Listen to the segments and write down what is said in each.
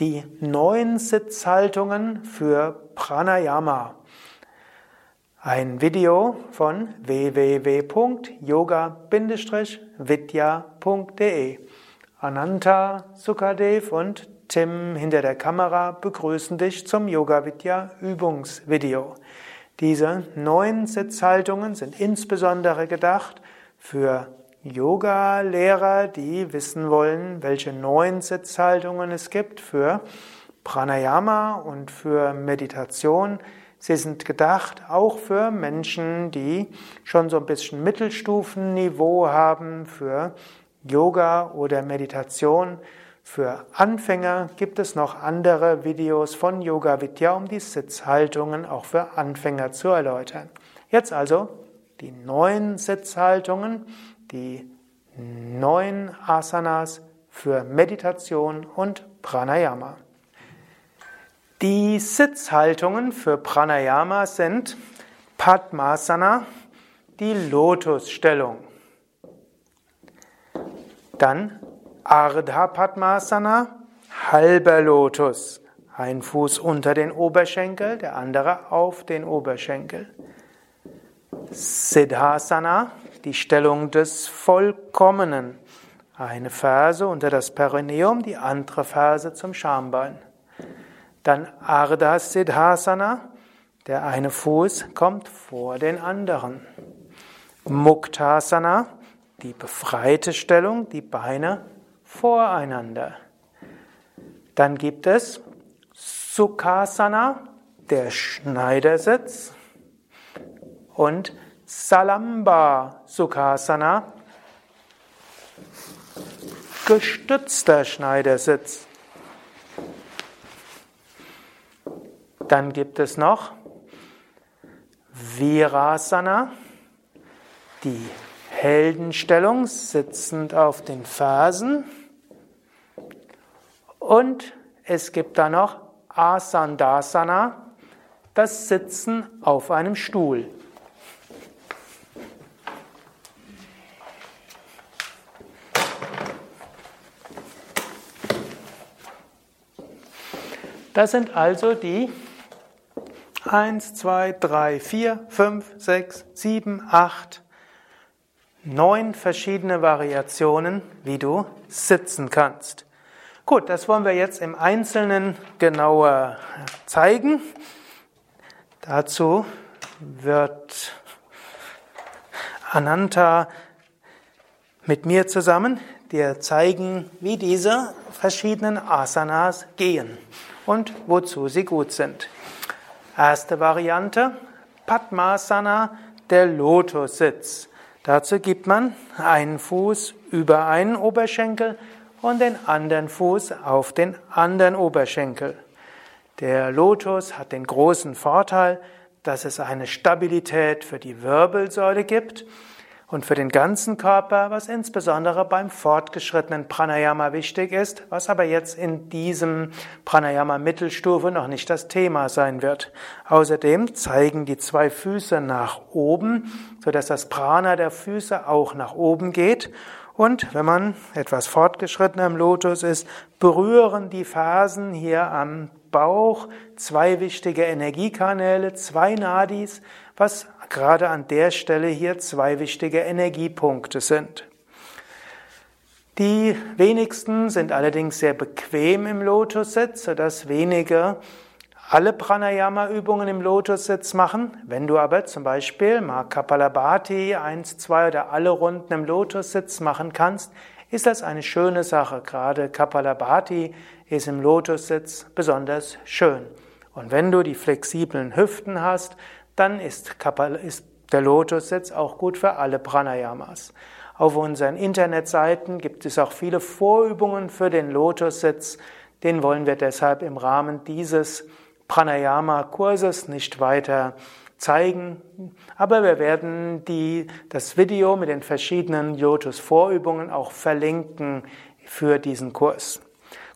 die neun Sitzhaltungen für Pranayama. Ein Video von www.yoga-vidya.de. Ananta, Sukadev und Tim hinter der Kamera begrüßen dich zum Yoga Vidya Übungsvideo. Diese neun Sitzhaltungen sind insbesondere gedacht für Yoga-Lehrer, die wissen wollen, welche neun Sitzhaltungen es gibt für Pranayama und für Meditation. Sie sind gedacht auch für Menschen, die schon so ein bisschen Mittelstufenniveau haben für Yoga oder Meditation. Für Anfänger gibt es noch andere Videos von Yoga Vidya, um die Sitzhaltungen auch für Anfänger zu erläutern. Jetzt also die neun Sitzhaltungen die neun Asanas für Meditation und Pranayama. Die Sitzhaltungen für Pranayama sind Padmasana, die Lotusstellung. Dann Ardha Padmasana, halber Lotus. Ein Fuß unter den Oberschenkel, der andere auf den Oberschenkel. Siddhasana, die Stellung des Vollkommenen. Eine Ferse unter das Perineum, die andere Ferse zum Schambein. Dann Ardha Siddhasana, der eine Fuß kommt vor den anderen. Muktasana, die befreite Stellung, die Beine voreinander. Dann gibt es Sukhasana, der Schneidersitz und Salamba Sukhasana, gestützter Schneidersitz. Dann gibt es noch Virasana, die Heldenstellung, sitzend auf den Fersen. Und es gibt da noch Asandasana, das Sitzen auf einem Stuhl. Das sind also die 1, 2, 3, 4, 5, 6, 7, 8, 9 verschiedene Variationen, wie du sitzen kannst. Gut, das wollen wir jetzt im Einzelnen genauer zeigen. Dazu wird Ananta mit mir zusammen dir zeigen, wie diese verschiedenen Asanas gehen und wozu sie gut sind. Erste Variante, Padmasana, der Lotussitz. Dazu gibt man einen Fuß über einen Oberschenkel und den anderen Fuß auf den anderen Oberschenkel. Der Lotus hat den großen Vorteil, dass es eine Stabilität für die Wirbelsäule gibt und für den ganzen Körper, was insbesondere beim fortgeschrittenen Pranayama wichtig ist, was aber jetzt in diesem Pranayama Mittelstufe noch nicht das Thema sein wird. Außerdem zeigen die zwei Füße nach oben, sodass das Prana der Füße auch nach oben geht. Und wenn man etwas fortgeschrittener im Lotus ist, berühren die Fersen hier am Bauch zwei wichtige Energiekanäle, zwei Nadis, was gerade an der Stelle hier zwei wichtige Energiepunkte sind. Die wenigsten sind allerdings sehr bequem im Lotussitz, sodass wenige alle Pranayama-Übungen im Lotussitz machen. Wenn du aber zum Beispiel mal Kapalabhati eins, zwei oder alle Runden im Lotussitz machen kannst, ist das eine schöne Sache. Gerade Kapalabhati ist im Lotussitz besonders schön. Und wenn du die flexiblen Hüften hast, dann ist, Kapal, ist der Lotussitz auch gut für alle Pranayamas. Auf unseren Internetseiten gibt es auch viele Vorübungen für den Lotussitz. Den wollen wir deshalb im Rahmen dieses Pranayama-Kurses nicht weiter zeigen. Aber wir werden die, das Video mit den verschiedenen Lotus-Vorübungen auch verlinken für diesen Kurs.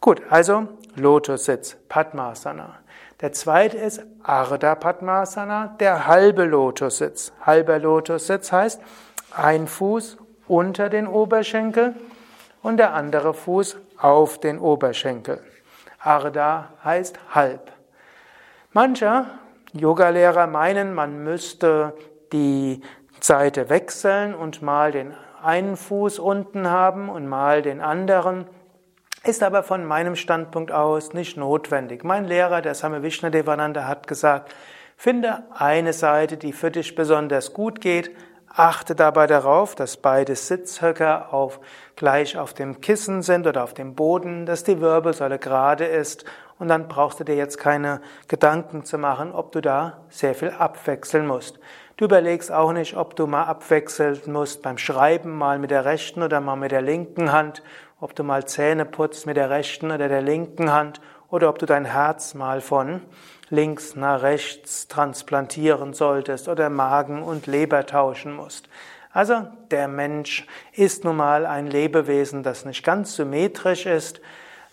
Gut, also Lotussitz, Padmasana. Der zweite ist Ardha Padmasana, der halbe Lotussitz. Halber Lotussitz heißt ein Fuß unter den Oberschenkel und der andere Fuß auf den Oberschenkel. Ardha heißt halb. Manche Yogalehrer meinen, man müsste die Seite wechseln und mal den einen Fuß unten haben und mal den anderen. Ist aber von meinem Standpunkt aus nicht notwendig. Mein Lehrer, der Same Vishnadevananda, hat gesagt, finde eine Seite, die für dich besonders gut geht, achte dabei darauf, dass beide Sitzhöcker auf, gleich auf dem Kissen sind oder auf dem Boden, dass die Wirbelsäule gerade ist und dann brauchst du dir jetzt keine Gedanken zu machen, ob du da sehr viel abwechseln musst. Du überlegst auch nicht, ob du mal abwechseln musst beim Schreiben mal mit der rechten oder mal mit der linken Hand, ob du mal Zähne putzt mit der rechten oder der linken Hand oder ob du dein Herz mal von links nach rechts transplantieren solltest oder Magen und Leber tauschen musst. Also der Mensch ist nun mal ein Lebewesen, das nicht ganz symmetrisch ist.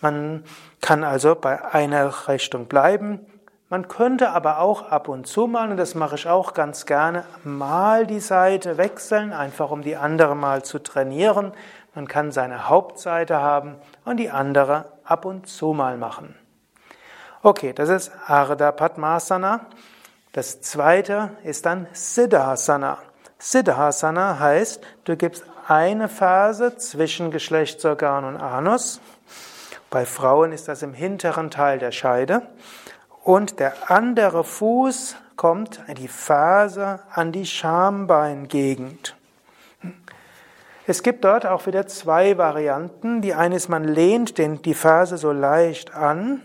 Man kann also bei einer Richtung bleiben man könnte aber auch ab und zu mal, und das mache ich auch ganz gerne, mal die Seite wechseln, einfach um die andere mal zu trainieren. Man kann seine Hauptseite haben und die andere ab und zu mal machen. Okay, das ist Ardha Padmasana. Das zweite ist dann Siddhasana. Siddhasana heißt, du gibst eine Phase zwischen Geschlechtsorgan und Anus. Bei Frauen ist das im hinteren Teil der Scheide und der andere Fuß kommt die Ferse an die Schambeingegend. Es gibt dort auch wieder zwei Varianten. Die eine ist, man lehnt den, die Ferse so leicht an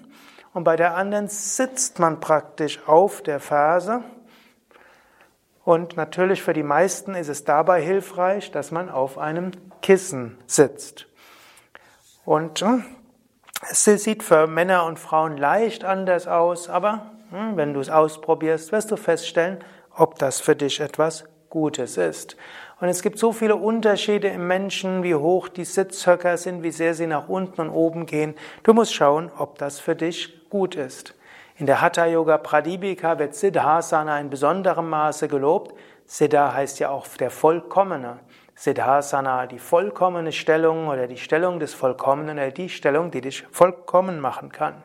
und bei der anderen sitzt man praktisch auf der Ferse. Und natürlich für die meisten ist es dabei hilfreich, dass man auf einem Kissen sitzt. Und hm, es sieht für Männer und Frauen leicht anders aus, aber hm, wenn du es ausprobierst, wirst du feststellen, ob das für dich etwas Gutes ist. Und es gibt so viele Unterschiede im Menschen, wie hoch die Sitzhöcker sind, wie sehr sie nach unten und oben gehen. Du musst schauen, ob das für dich gut ist. In der Hatha Yoga Pradipika wird Siddhasana in besonderem Maße gelobt. Siddha heißt ja auch der Vollkommene. Siddhasana, die vollkommene Stellung oder die Stellung des Vollkommenen oder die Stellung, die dich vollkommen machen kann.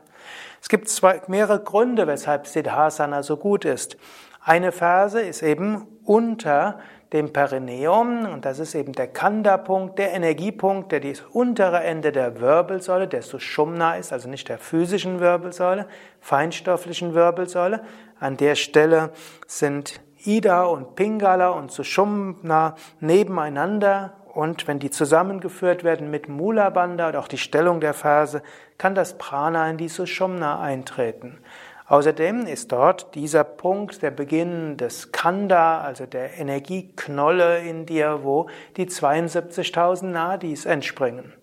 Es gibt zwei, mehrere Gründe, weshalb Siddhasana so gut ist. Eine Phase ist eben unter dem Perineum und das ist eben der Kanda-Punkt, der Energiepunkt, der das untere Ende der Wirbelsäule, der Sushumna ist, also nicht der physischen Wirbelsäule, feinstofflichen Wirbelsäule. An der Stelle sind Ida und Pingala und Sushumna nebeneinander und wenn die zusammengeführt werden mit Mula Bandha und auch die Stellung der Ferse, kann das Prana in die Sushumna eintreten. Außerdem ist dort dieser Punkt der Beginn des Kanda, also der Energieknolle in dir, wo die 72.000 Nadis entspringen.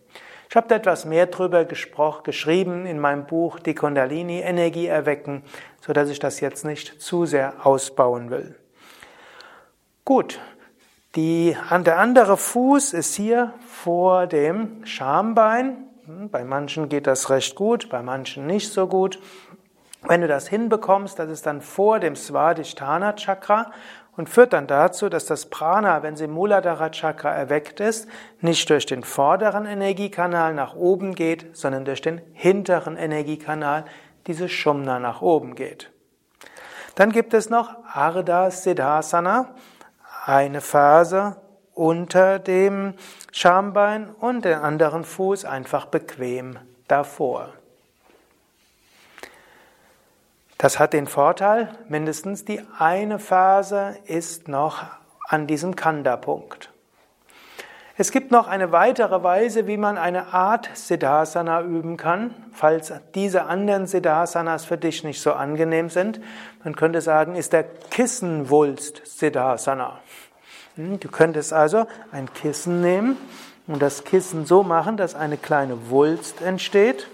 Ich habe da etwas mehr drüber gesprochen, geschrieben in meinem Buch Die Kundalini Energie erwecken, so dass ich das jetzt nicht zu sehr ausbauen will. Gut, die, der andere Fuß ist hier vor dem Schambein. Hm, bei manchen geht das recht gut, bei manchen nicht so gut. Wenn du das hinbekommst, das ist dann vor dem Svadhisthana Chakra und führt dann dazu, dass das Prana, wenn sie im Muladhara Chakra erweckt ist, nicht durch den vorderen Energiekanal nach oben geht, sondern durch den hinteren Energiekanal, diese Shumna nach oben geht. Dann gibt es noch Ardha Siddhasana eine Ferse unter dem Schambein und den anderen Fuß einfach bequem davor. Das hat den Vorteil, mindestens die eine Ferse ist noch an diesem Kanda-Punkt. Es gibt noch eine weitere Weise, wie man eine Art Siddhasana üben kann, falls diese anderen Siddhasanas für dich nicht so angenehm sind. Man könnte sagen, ist der Kissenwulst Siddhasana. Hm, du könntest also ein Kissen nehmen und das Kissen so machen, dass eine kleine Wulst entsteht.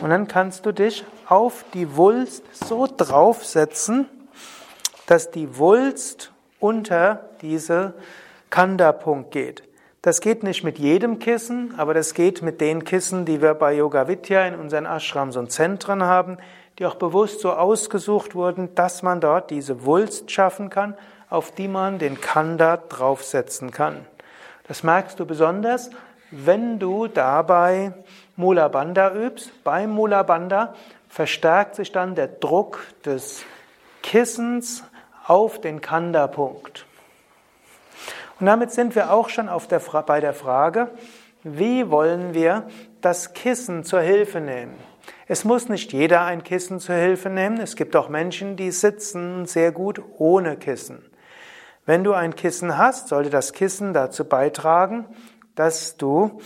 Und dann kannst du dich auf die Wulst so draufsetzen, dass die Wulst unter diese Kanda-Punkt geht. Das geht nicht mit jedem Kissen, aber das geht mit den Kissen, die wir bei Yoga Vidya in unseren Ashrams und Zentren haben, die auch bewusst so ausgesucht wurden, dass man dort diese Wulst schaffen kann, auf die man den Kanda draufsetzen kann. Das merkst du besonders, wenn du dabei Mula Bandha übst. Beim Mula Bandha verstärkt sich dann der Druck des Kissens auf den Kanda-Punkt. Und damit sind wir auch schon der, bei der Frage, wie wollen wir das Kissen zur Hilfe nehmen? Es muss nicht jeder ein Kissen zur Hilfe nehmen. Es gibt auch Menschen, die sitzen sehr gut ohne Kissen. Wenn du ein Kissen hast, sollte das Kissen dazu beitragen, dass du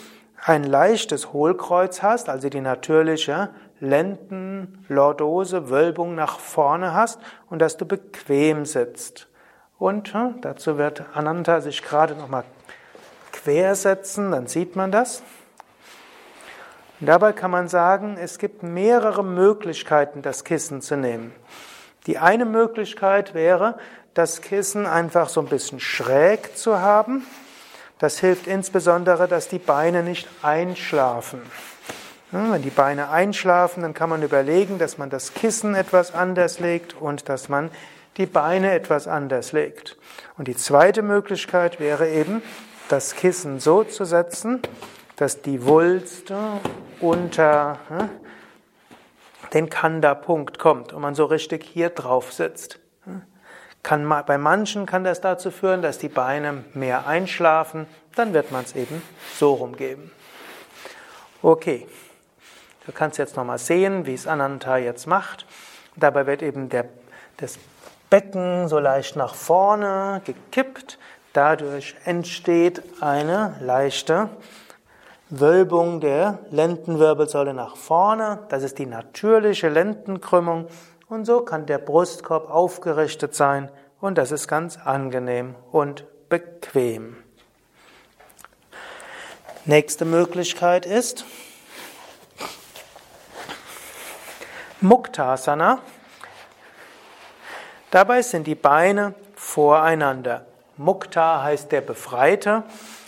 ein leichtes Hohlkreuz hast, also die natürliche Lendenlordose, Wölbung nach vorne hast und dass du bequem sitzt. Und hm, dazu wird Ananta sich gerade nochmal quersetzen, dann sieht man das. Und dabei kann man sagen, es gibt mehrere Möglichkeiten, das Kissen zu nehmen. Die eine Möglichkeit wäre, das Kissen einfach so ein bisschen schräg zu haben. Das hilft insbesondere, dass die Beine nicht einschlafen. Wenn die Beine einschlafen, dann kann man überlegen, dass man das Kissen etwas anders legt und dass man die Beine etwas anders legt. Und die zweite Möglichkeit wäre eben, das Kissen so zu setzen, dass die Wulst unter den Kanda-Punkt kommt und man so richtig hier drauf sitzt. Kann, bei manchen kann das dazu führen, dass die Beine mehr einschlafen, dann wird man es eben so rumgeben. Okay. Du kannst jetzt nochmal sehen, wie es Ananta jetzt macht. Dabei wird eben der, das Becken so leicht nach vorne gekippt. Dadurch entsteht eine leichte Wölbung der Lendenwirbelsäule nach vorne. Das ist die natürliche Lendenkrümmung. Und so kann der Brustkorb aufgerichtet sein. Und das ist ganz angenehm und bequem. Nächste Möglichkeit ist, Muktasana. Dabei sind die Beine voreinander. Mukta heißt der Befreite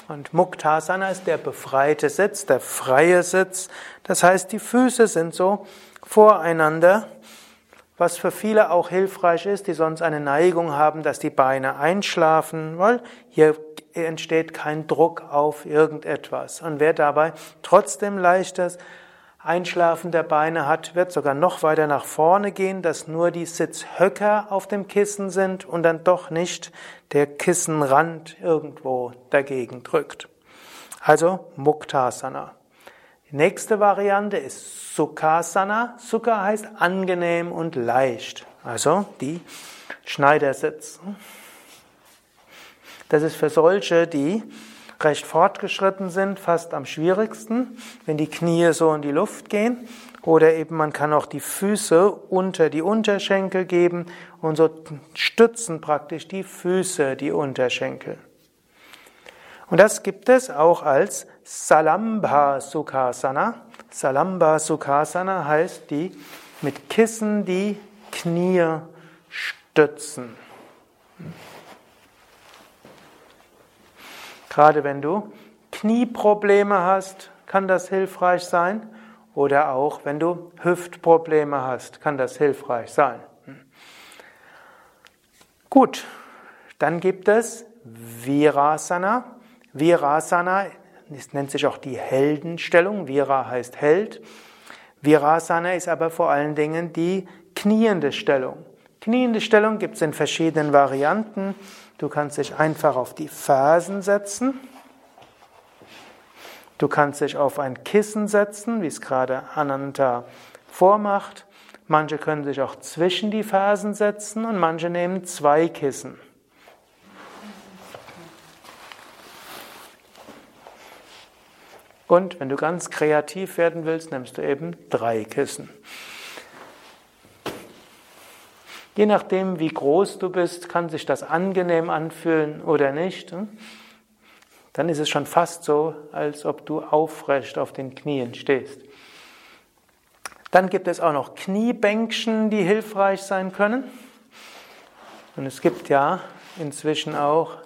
und Muktasana ist der befreite Sitz, der freie Sitz. Das heißt, die Füße sind so voreinander, was für viele auch hilfreich ist, die sonst eine Neigung haben, dass die Beine einschlafen, weil hier entsteht kein Druck auf irgendetwas. Und wer dabei trotzdem leichtes Einschlafen der Beine hat, wird sogar noch weiter nach vorne gehen, dass nur die Sitzhöcker auf dem Kissen sind und dann doch nicht der Kissenrand irgendwo dagegen drückt. Also Muktasana. Nächste Variante ist Sukhasana. Sukha heißt angenehm und leicht. Also die Schneidersitz. Das ist für solche, die recht fortgeschritten sind, fast am schwierigsten, wenn die Knie so in die Luft gehen. Oder eben man kann auch die Füße unter die Unterschenkel geben und so stützen praktisch die Füße die Unterschenkel. Und das gibt es auch als Salamba Sukhasana. Salamba Sukhasana heißt die mit Kissen die Knie stützen. Gerade wenn du Knieprobleme hast, kann das hilfreich sein. Oder auch wenn du Hüftprobleme hast, kann das hilfreich sein. Gut, dann gibt es Virasana. Virasana nennt sich auch die Heldenstellung. Vira heißt Held. Virasana ist aber vor allen Dingen die kniende Stellung. Kniende Stellung gibt es in verschiedenen Varianten. Du kannst dich einfach auf die Fersen setzen. Du kannst dich auf ein Kissen setzen, wie es gerade Ananta vormacht. Manche können sich auch zwischen die Fersen setzen und manche nehmen zwei Kissen. Und wenn du ganz kreativ werden willst, nimmst du eben drei Kissen. Je nachdem, wie groß du bist, kann sich das angenehm anfühlen oder nicht. Hm? Dann ist es schon fast so, als ob du aufrecht auf den Knien stehst. Dann gibt es auch noch Kniebänkchen, die hilfreich sein können. Und es gibt ja inzwischen auch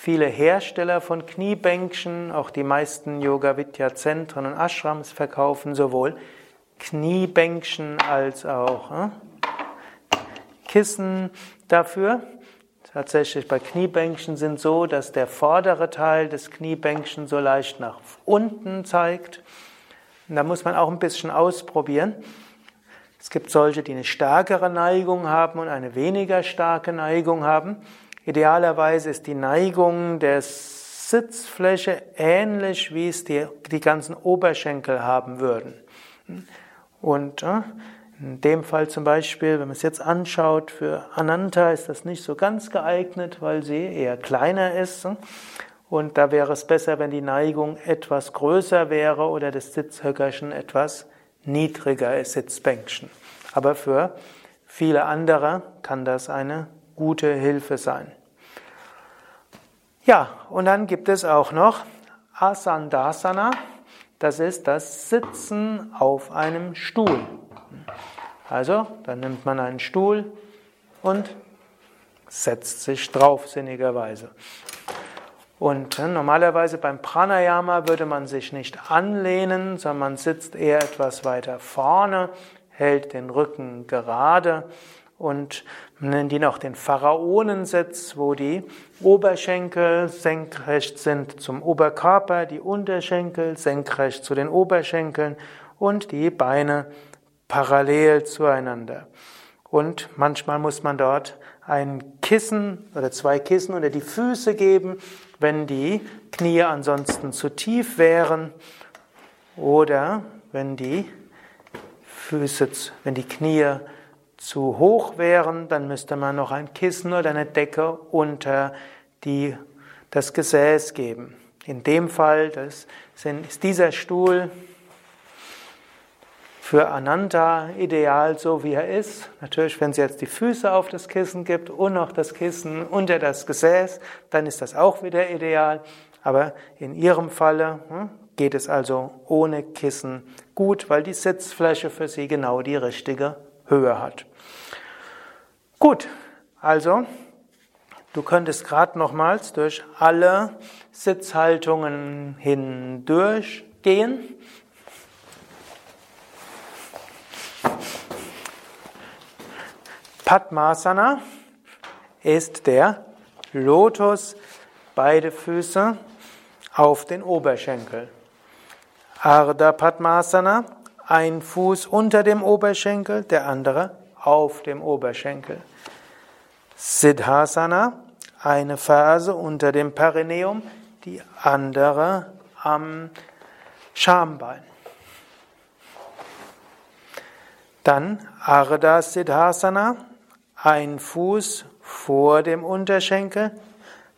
viele Hersteller von Kniebänkchen. Auch die meisten Yoga-Vidya-Zentren und Ashrams verkaufen sowohl Kniebänkchen als auch hm? Kissen dafür. Tatsächlich bei Kniebänkchen sind so, dass der vordere Teil des Kniebänkchen so leicht nach unten zeigt. Und da muss man auch ein bisschen ausprobieren. Es gibt solche, die eine stärkere Neigung haben und eine weniger starke Neigung haben. Idealerweise ist die Neigung der Sitzfläche ähnlich, wie es die, die ganzen Oberschenkel haben würden. Und äh, in dem Fall zum Beispiel, wenn man es jetzt anschaut, für Ananta ist das nicht so ganz geeignet, weil sie eher kleiner ist. Und da wäre es besser, wenn die Neigung etwas größer wäre oder das Sitzhöckerchen etwas niedriger ist, Sitzbänkchen. Aber für viele andere kann das eine gute Hilfe sein. Ja, und dann gibt es auch noch Asandasana. Das ist das Sitzen auf einem Stuhl. Also, dann nimmt man einen Stuhl und setzt sich drauf, sinnigerweise. Und äh, normalerweise beim Pranayama würde man sich nicht anlehnen, sondern man sitzt eher etwas weiter vorne, hält den Rücken gerade und man nennt ihn auch den Pharaonensitz, wo die Oberschenkel senkrecht sind zum Oberkörper, die Unterschenkel senkrecht zu den Oberschenkeln und die Beine parallel zueinander. Und manchmal muss man dort ein Kissen oder zwei Kissen unter die Füße geben, wenn die Knie ansonsten zu tief wären oder wenn die Füße, wenn die Knie zu hoch wären, dann müsste man noch ein Kissen oder eine Decke unter die, das Gesäß geben. In dem Fall das sind, ist dieser Stuhl für Ananta ideal, so wie er ist. Natürlich, wenn es jetzt die Füße auf das Kissen gibt und noch das Kissen unter das Gesäß, dann ist das auch wieder ideal. Aber in Ihrem Falle hm, geht es also ohne Kissen gut, weil die Sitzfläche für Sie genau die richtige Höhe hat. Gut, also du könntest gerade nochmals durch alle Sitzhaltungen hindurch gehen. Padmasana ist der Lotus, beide Füße auf den Oberschenkel. Ardha Padmasana, ein Fuß unter dem Oberschenkel, der andere auf dem Oberschenkel. Siddhasana, eine Ferse unter dem Perineum, die andere am Schambein. Dann Ardha Siddhasana, ein Fuß vor dem Unterschenkel,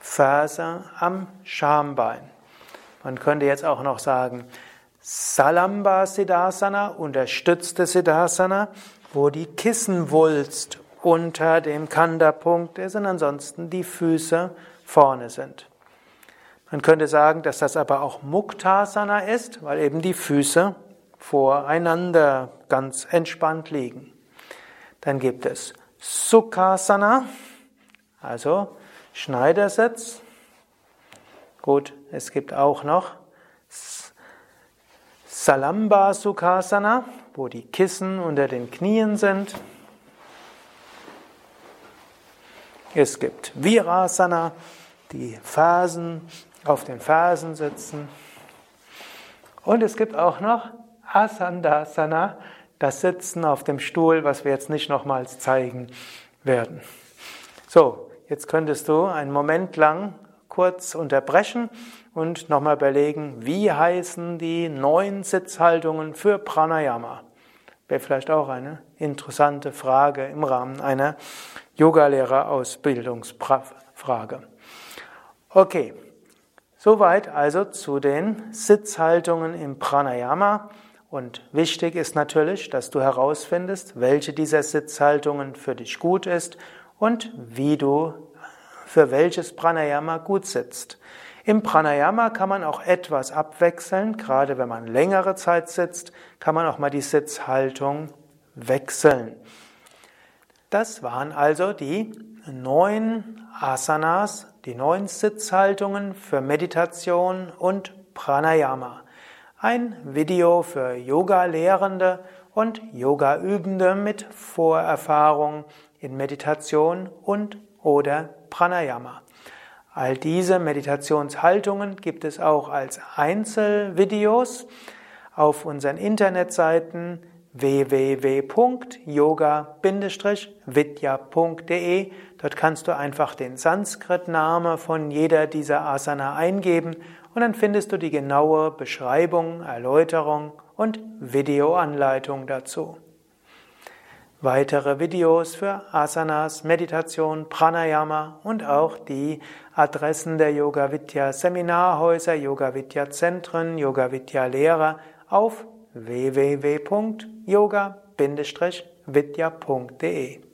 Ferse am Schambein. Man könnte jetzt auch noch sagen, Salamba Siddhasana, unterstützte Siddhasana, wo die Kissenwulst unter dem Kanda-Punkt ist und ansonsten die Füße vorne sind. Man könnte sagen, dass das aber auch Muktasana ist, weil eben die Füße voreinander ganz entspannt liegen. Dann gibt es Sukhasana, also Schneidersitz. Gut, es gibt auch noch Salamba Sukhasana, wo die Kissen unter den Knien sind. Es gibt Virasana, die Fersen auf den Fersen sitzen. Und es gibt auch noch Asandasana, das Sitzen auf dem Stuhl, was wir jetzt nicht nochmals zeigen werden. So, jetzt könntest du einen Moment lang kurz unterbrechen und nochmal überlegen, wie heißen die neun Sitzhaltungen für Pranayama. Wäre vielleicht auch eine interessante Frage im Rahmen einer Yogalehrerausbildungsfrage. Okay, soweit also zu den Sitzhaltungen im Pranayama. Und wichtig ist natürlich, dass du herausfindest, welche dieser Sitzhaltungen für dich gut ist und wie du für welches Pranayama gut sitzt. Im Pranayama kann man auch etwas abwechseln, gerade wenn man längere Zeit sitzt, kann man auch mal die Sitzhaltung wechseln. Das waren also die neun Asanas, die neun Sitzhaltungen für Meditation und Pranayama. Ein Video für Yoga-Lehrende und Yoga-Übende mit Vorerfahrung in Meditation und oder Pranayama. All diese Meditationshaltungen gibt es auch als Einzelvideos auf unseren Internetseiten www.yoga-vidya.de. Dort kannst du einfach den Sanskrit-Name von jeder dieser Asana eingeben und dann findest du die genaue Beschreibung, Erläuterung und Videoanleitung dazu. Weitere Videos für Asanas, Meditation, Pranayama und auch die Adressen der Yoga Vidya Seminarhäuser, Yoga Vidya Zentren, Yoga Vidya Lehrer auf www.yoga-vidya.de